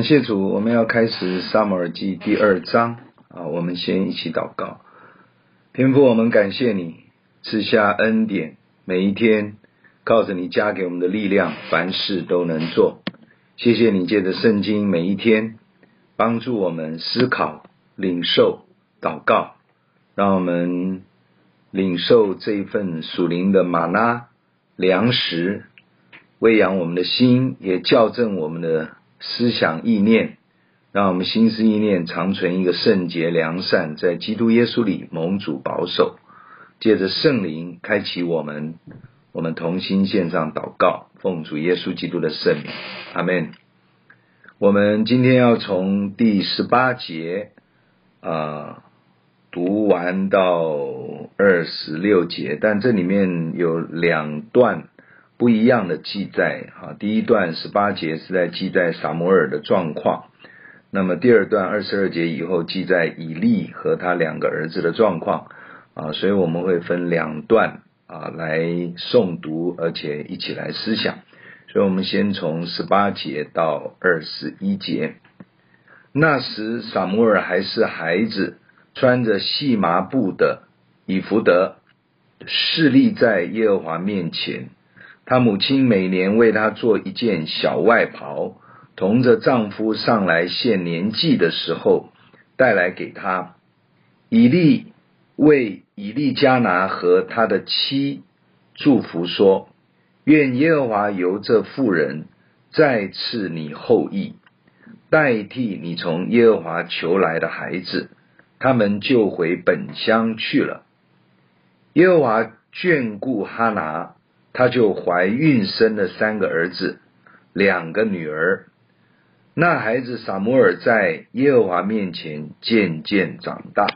感谢主，我们要开始撒母耳记第二章啊！我们先一起祷告，天父，我们感谢你赐下恩典，每一天靠着你加给我们的力量，凡事都能做。谢谢你借着圣经，每一天帮助我们思考、领受、祷告，让我们领受这一份属灵的玛拉粮食，喂养我们的心，也校正我们的。思想意念，让我们心思意念长存一个圣洁良善，在基督耶稣里蒙主保守。借着圣灵开启我们，我们同心献上祷告，奉主耶稣基督的圣名，阿门。我们今天要从第十八节啊、读完到二十六节，但这里面有两段。不一样的记载，哈，第一段十八节是在记载撒摩尔的状况，那么第二段二十二节以后记载以利和他两个儿子的状况，啊，所以我们会分两段啊来诵读，而且一起来思想，所以我们先从十八节到二十一节。那时撒摩尔还是孩子，穿着细麻布的以弗得，侍立在耶和华面前。她母亲每年为她做一件小外袍，同着丈夫上来献年祭的时候带来给她。以利为以利加拿和他的妻祝福说：“愿耶和华由这妇人再赐你后裔，代替你从耶和华求来的孩子。”他们就回本乡去了。耶和华眷顾哈拿。她就怀孕生了三个儿子，两个女儿。那孩子撒摩尔在耶和华面前渐渐长大。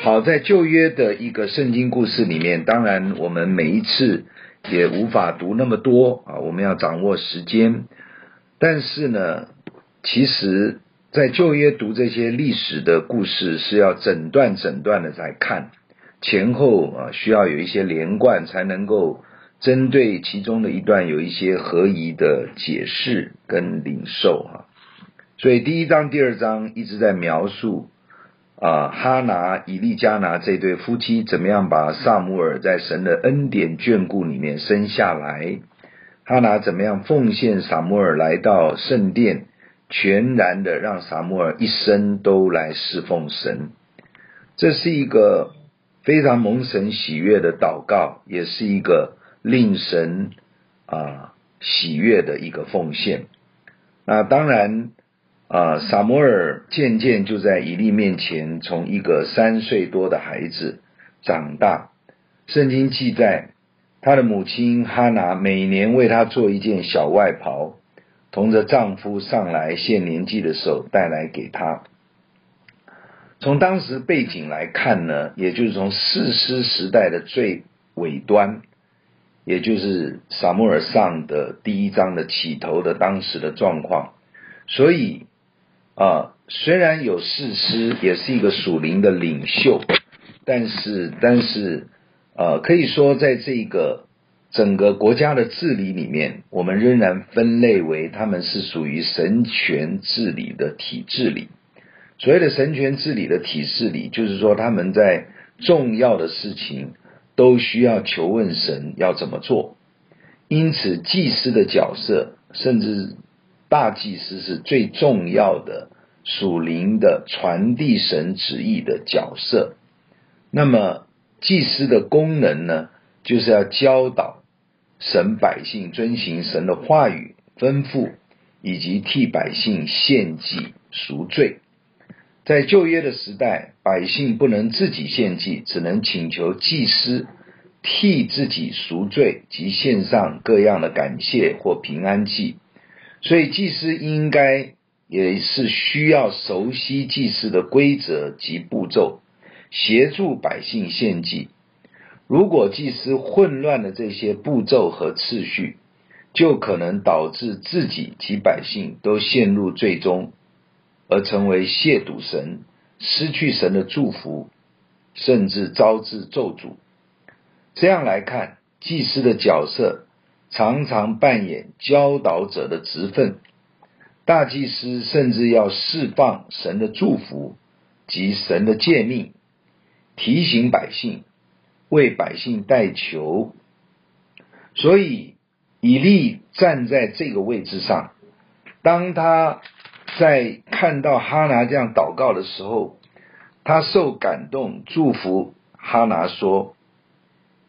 好，在旧约的一个圣经故事里面，当然我们每一次也无法读那么多啊，我们要掌握时间。但是呢，其实，在旧约读这些历史的故事，是要整段整段的在看，前后啊需要有一些连贯，才能够。针对其中的一段有一些合宜的解释跟领受哈，所以第一章、第二章一直在描述啊哈拿、以利加拿这对夫妻怎么样把撒母耳在神的恩典眷顾里面生下来，哈拿怎么样奉献撒母耳来到圣殿，全然的让撒母耳一生都来侍奉神，这是一个非常蒙神喜悦的祷告，也是一个。令神啊喜悦的一个奉献。那当然啊，撒摩尔渐渐就在以利面前，从一个三岁多的孩子长大。圣经记载，他的母亲哈拿每年为他做一件小外袍，同着丈夫上来献年纪的时候带来给他。从当时背景来看呢，也就是从士师时代的最尾端。也就是撒母耳上的第一章的起头的当时的状况，所以啊，虽然有士师，也是一个属灵的领袖，但是但是呃，可以说在这个整个国家的治理里面，我们仍然分类为他们是属于神权治理的体制里。所谓的神权治理的体制里，就是说他们在重要的事情。都需要求问神要怎么做，因此祭司的角色，甚至大祭司是最重要的属灵的传递神旨意的角色。那么祭司的功能呢，就是要教导神百姓遵行神的话语吩咐，以及替百姓献祭赎罪。在旧约的时代，百姓不能自己献祭，只能请求祭司替自己赎罪及献上各样的感谢或平安祭。所以，祭司应该也是需要熟悉祭司的规则及步骤，协助百姓献祭。如果祭司混乱了这些步骤和次序，就可能导致自己及百姓都陷入最终。而成为亵渎神，失去神的祝福，甚至招致咒诅。这样来看，祭司的角色常常扮演教导者的职分，大祭司甚至要释放神的祝福及神的诫命，提醒百姓，为百姓代求。所以以利站在这个位置上，当他在看到哈拿这样祷告的时候，他受感动，祝福哈拿说：“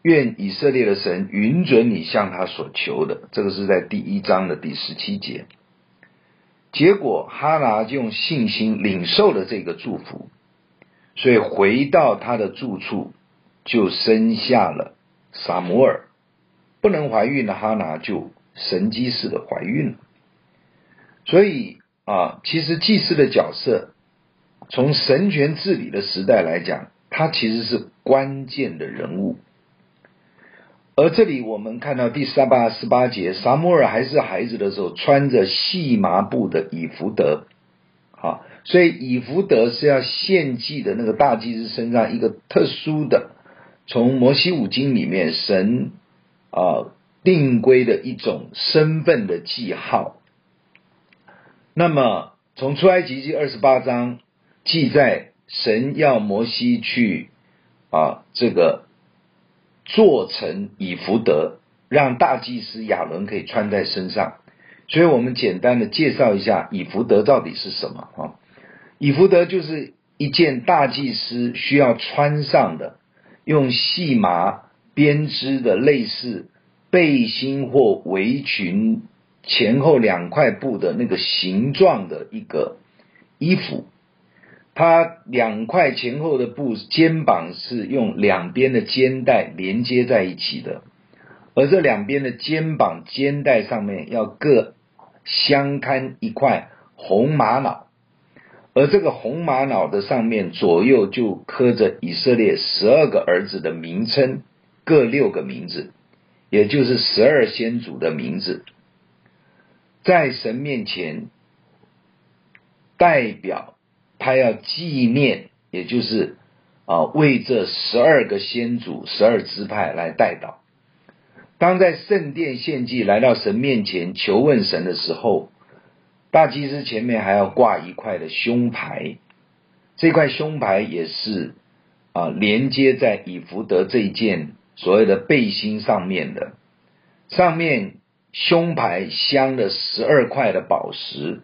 愿以色列的神允准你向他所求的。”这个是在第一章的第十七节。结果哈拿就用信心领受了这个祝福，所以回到他的住处就生下了撒母耳。不能怀孕的哈拿就神迹似的怀孕了。所以啊，其实祭司的角色，从神权治理的时代来讲，他其实是关键的人物。而这里我们看到第十八、十八节，撒母耳还是孩子的时候，穿着细麻布的以弗得，好，所以以弗得是要献祭的那个大祭司身上一个特殊的，从摩西五经里面神啊定规的一种身份的记号。那么从出埃及记二十八章记载，神要摩西去啊这个。做成以弗德，让大祭司亚伦可以穿在身上。所以我们简单的介绍一下以弗德到底是什么啊？以弗德就是一件大祭司需要穿上的，用细麻编织的类似背心或围裙前后两块布的那个形状的一个衣服。它两块前后的布肩膀是用两边的肩带连接在一起的，而这两边的肩膀肩带上面要各相看一块红玛瑙，而这个红玛瑙的上面左右就刻着以色列十二个儿子的名称，各六个名字，也就是十二先祖的名字，在神面前代表。他要纪念，也就是啊，为这十二个先祖、十二支派来代祷。当在圣殿献祭，来到神面前求问神的时候，大祭司前面还要挂一块的胸牌，这块胸牌也是啊，连接在以弗得这一件所谓的背心上面的，上面胸牌镶了十二块的宝石。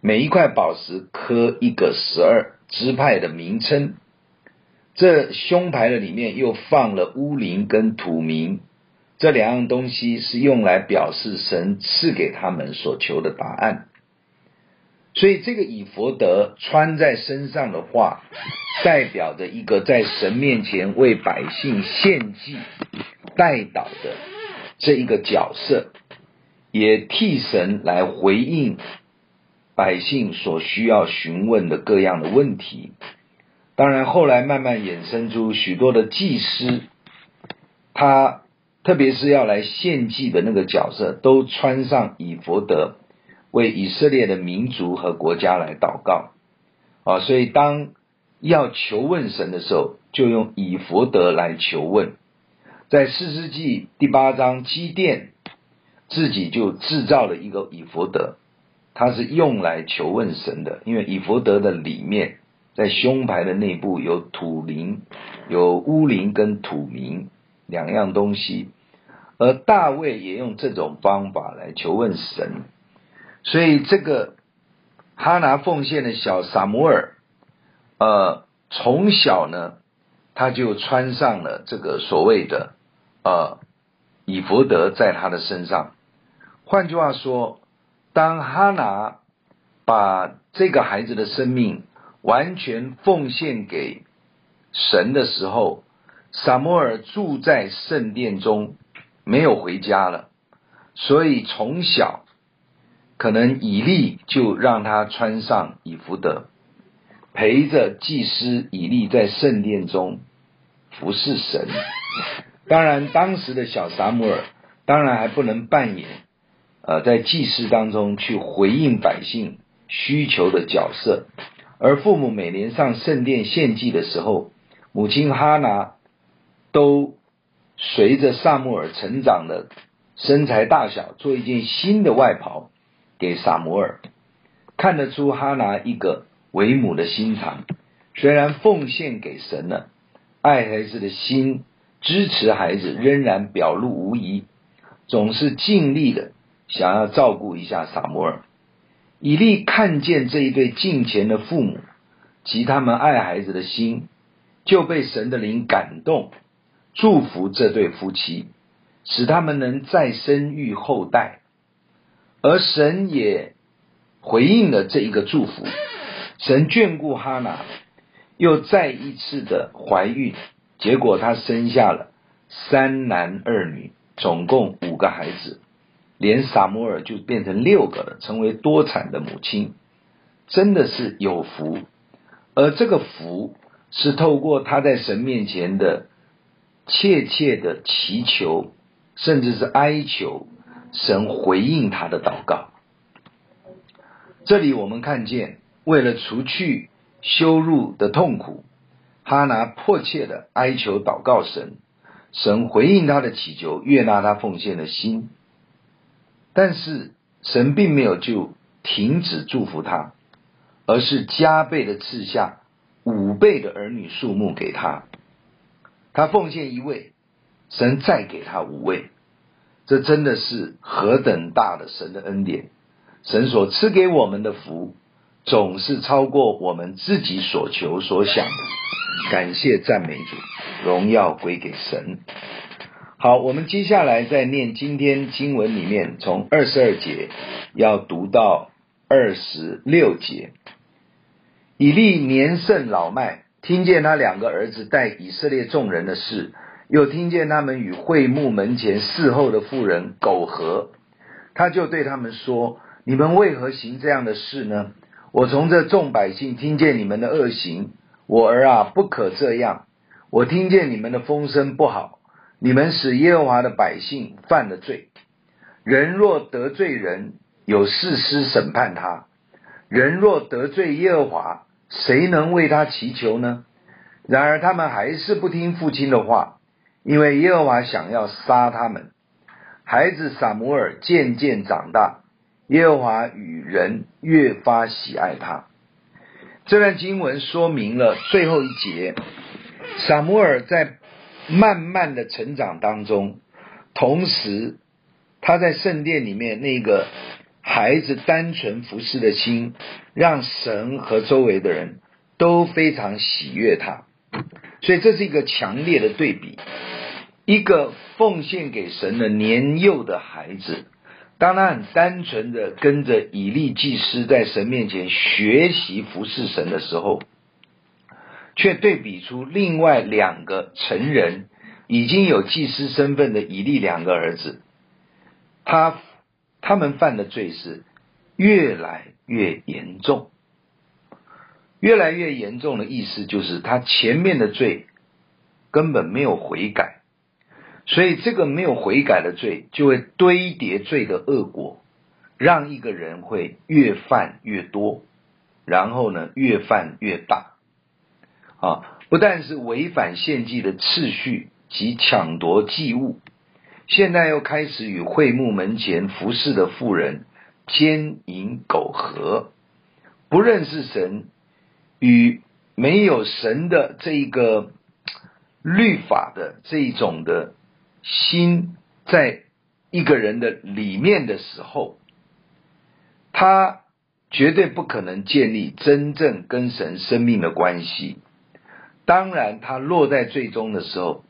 每一块宝石刻一个十二支派的名称，这胸牌的里面又放了乌灵跟土名，这两样东西是用来表示神赐给他们所求的答案。所以这个以弗得穿在身上的话，代表着一个在神面前为百姓献祭、代祷的这一个角色，也替神来回应。百姓所需要询问的各样的问题，当然后来慢慢衍生出许多的祭司，他特别是要来献祭的那个角色，都穿上以弗得，为以色列的民族和国家来祷告啊。所以当要求问神的时候，就用以弗得来求问。在四世纪第八章，基甸自己就制造了一个以弗得。它是用来求问神的，因为以弗得的里面，在胸牌的内部有土灵、有乌灵跟土明两样东西，而大卫也用这种方法来求问神，所以这个哈拿奉献的小撒摩尔，呃，从小呢，他就穿上了这个所谓的呃以弗得在他的身上，换句话说。当哈拿把这个孩子的生命完全奉献给神的时候，撒摩尔住在圣殿中，没有回家了。所以从小，可能以利就让他穿上以弗得，陪着祭司以利在圣殿中服侍神。当然，当时的小撒母耳当然还不能扮演。呃，在祭祀当中去回应百姓需求的角色，而父母每年上圣殿献祭的时候，母亲哈拿都随着撒母耳成长的身材大小，做一件新的外袍，给撒母耳，看得出哈拿一个为母的心肠。虽然奉献给神了，爱孩子的心，支持孩子仍然表露无遗，总是尽力的想要照顾一下撒摩尔。以利看见这一对近前的父母及他们爱孩子的心，就被神的灵感动，祝福这对夫妻，使他们能再生育后代。而神也回应了这一个祝福，神眷顾哈拿，又再一次的怀孕。结果他生下了三男二女，总共五个孩子，连撒母耳就变成六个了，成为多产的母亲，真的是有福。而这个福是透过他在神面前的切切的祈求，甚至是哀求，神回应他的祷告。这里我们看见，为了除去羞辱的痛苦。哈拿迫切的哀求祷告神，神回应他的祈求，悦纳他奉献的心。但是神并没有就停止祝福他，而是加倍的赐下五倍的儿女数目给他。他奉献一位，神再给他五位，这真的是何等大的神的恩典！神所赐给我们的福，总是超过我们自己所求所想的。感谢赞美主，荣耀归给神。好，我们接下来再念今天经文里面，从二十二节要读到二十六节。以利年甚老迈，听见他两个儿子带以色列众人的事，又听见他们与会幕门前侍候的妇人苟合，他就对他们说：“你们为何行这样的事呢？我从这众百姓听见你们的恶行。”我儿啊，不可这样！我听见你们的风声不好，你们使耶和华的百姓犯了罪。人若得罪人，有士师审判他；人若得罪耶和华，谁能为他祈求呢？然而他们还是不听父亲的话，因为耶和华想要杀他们。孩子撒母耳渐渐长大，耶和华与人越发喜爱他。这段经文说明了最后一节，撒母耳在慢慢的成长当中，同时他在圣殿里面那个孩子单纯服侍的心，让神和周围的人都非常喜悦他，所以这是一个强烈的对比，一个奉献给神的年幼的孩子。当他很单纯的跟着以利祭司在神面前学习服侍神的时候，却对比出另外两个成人已经有祭司身份的以利两个儿子，他他们犯的罪是越来越严重，越来越严重的意思就是他前面的罪根本没有悔改。所以，这个没有悔改的罪，就会堆叠罪的恶果，让一个人会越犯越多，然后呢，越犯越大。啊，不但是违反献祭的次序及抢夺祭物，现在又开始与会幕门前服侍的妇人奸淫苟合，不认识神，与没有神的这一个律法的这一种的。心在一个人的里面的时候，他绝对不可能建立真正跟神生命的关系。当然，他落在最终的时候，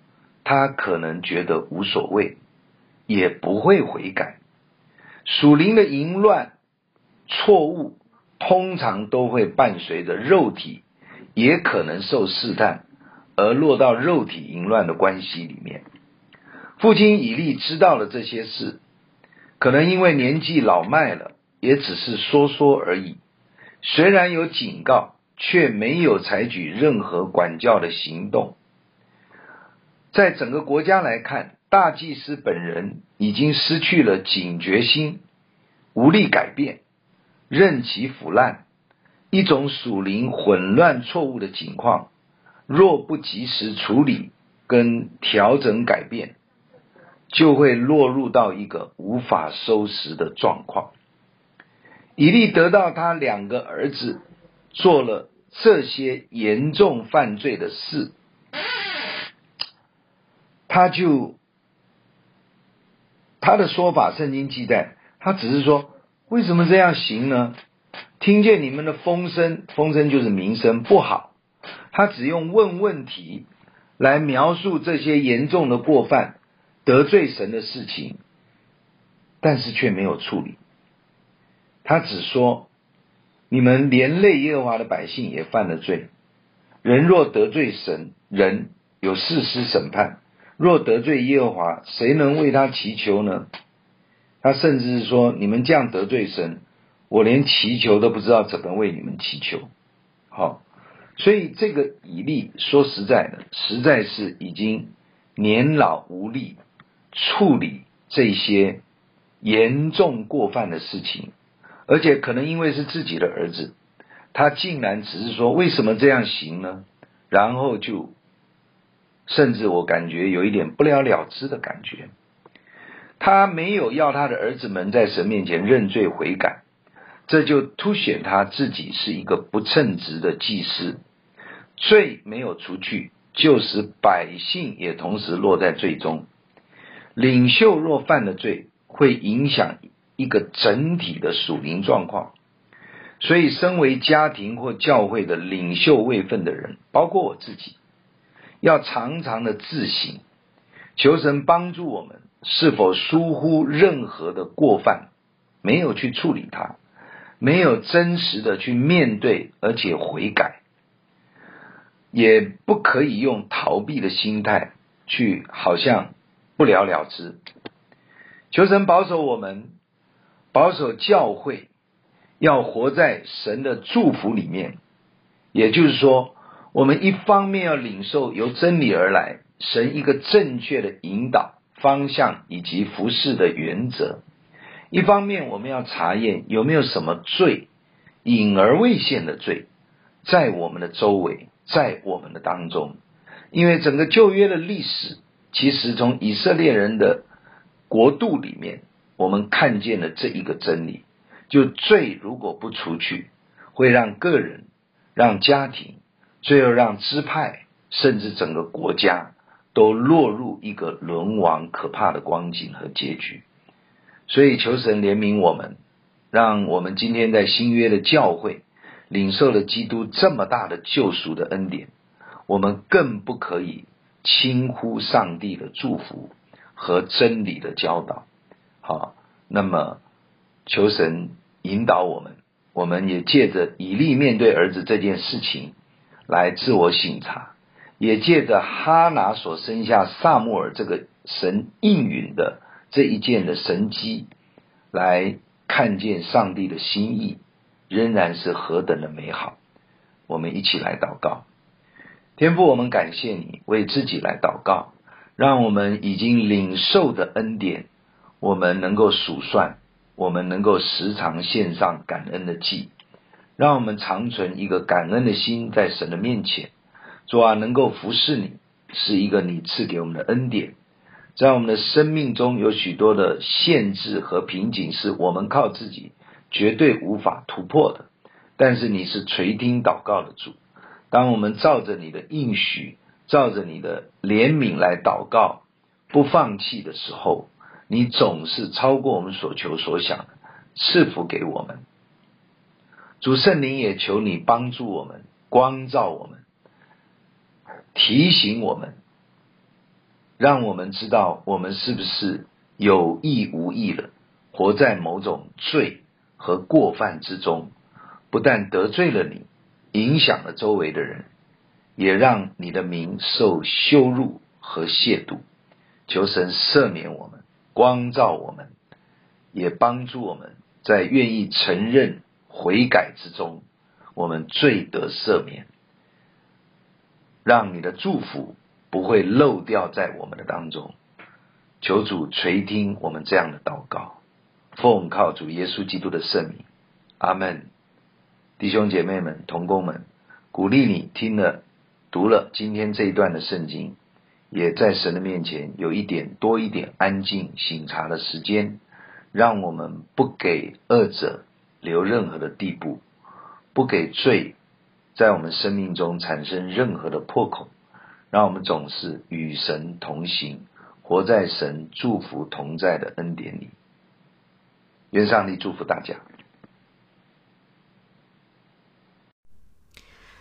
他可能觉得无所谓，也不会悔改。属灵的淫乱、错误，通常都会伴随着肉体，也可能受试探，而落到肉体淫乱的关系里面。父亲以利知道了这些事，可能因为年纪老迈了，也只是说说而已。虽然有警告，却没有采取任何管教的行动。在整个国家来看，大祭司本人已经失去了警觉心，无力改变，任其腐烂，一种属灵混乱错误的情况。若不及时处理跟调整改变，就会落入到一个无法收拾的状况。以利得到他两个儿子做了这些严重犯罪的事，他就他的说法，圣经记载，他只是说，为什么这样行呢？听见你们的风声，风声就是名声不好。他只用问问题来描述这些严重的过犯、得罪神的事情，但是却没有处理。他只说：你们连累耶和华的百姓也犯了罪。人若得罪神，人有士师审判；若得罪耶和华，谁能为他祈求呢？他甚至是说：你们这样得罪神。我连祈求都不知道怎么为你们祈求，好，所以这个以利说实在的，实在是已经年老无力处理这些严重过犯的事情，而且可能因为是自己的儿子，他竟然只是说为什么这样行呢？然后就甚至我感觉有一点不了了之的感觉，他没有要他的儿子们在神面前认罪悔改。这就凸显他自己是一个不称职的祭司，罪没有除去，就使百姓也同时落在罪中。领袖若犯了罪，会影响一个整体的属灵状况。所以，身为家庭或教会的领袖位分的人，包括我自己，要常常的自省，求神帮助我们，是否疏忽任何的过犯，没有去处理它。没有真实的去面对，而且悔改，也不可以用逃避的心态去，好像不了了之。求神保守我们，保守教会，要活在神的祝福里面。也就是说，我们一方面要领受由真理而来，神一个正确的引导方向以及服事的原则。一方面，我们要查验有没有什么罪，隐而未现的罪，在我们的周围，在我们的当中。因为整个旧约的历史，其实从以色列人的国度里面，我们看见了这一个真理：就罪如果不除去，会让个人、让家庭，最后让支派，甚至整个国家，都落入一个沦亡可怕的光景和结局。所以求神怜悯我们，让我们今天在新约的教会领受了基督这么大的救赎的恩典，我们更不可以轻忽上帝的祝福和真理的教导。好，那么求神引导我们，我们也借着以利面对儿子这件事情来自我省察，也借着哈拿所生下撒母耳这个神应允的。这一件的神迹，来看见上帝的心意，仍然是何等的美好。我们一起来祷告，天父，我们感谢你为自己来祷告，让我们已经领受的恩典，我们能够数算，我们能够时常献上感恩的祭，让我们常存一个感恩的心在神的面前。主啊，能够服侍你，是一个你赐给我们的恩典。在我们的生命中有许多的限制和瓶颈，是我们靠自己绝对无法突破的。但是你是垂听祷告的主，当我们照着你的应许，照着你的怜悯来祷告，不放弃的时候，你总是超过我们所求所想，赐福给我们。主圣灵也求你帮助我们，光照我们，提醒我们。让我们知道我们是不是有意无意的活在某种罪和过犯之中，不但得罪了你，影响了周围的人，也让你的名受羞辱和亵渎。求神赦免我们，光照我们，也帮助我们在愿意承认悔改之中，我们罪得赦免，让你的祝福。不会漏掉在我们的当中，求主垂听我们这样的祷告，奉靠主耶稣基督的圣名，阿门。弟兄姐妹们、同工们，鼓励你听了、读了今天这一段的圣经，也在神的面前有一点多一点安静省察的时间，让我们不给恶者留任何的地步，不给罪在我们生命中产生任何的破口，让我们总是与神同行，活在神祝福同在的恩典里。愿上帝祝福大家。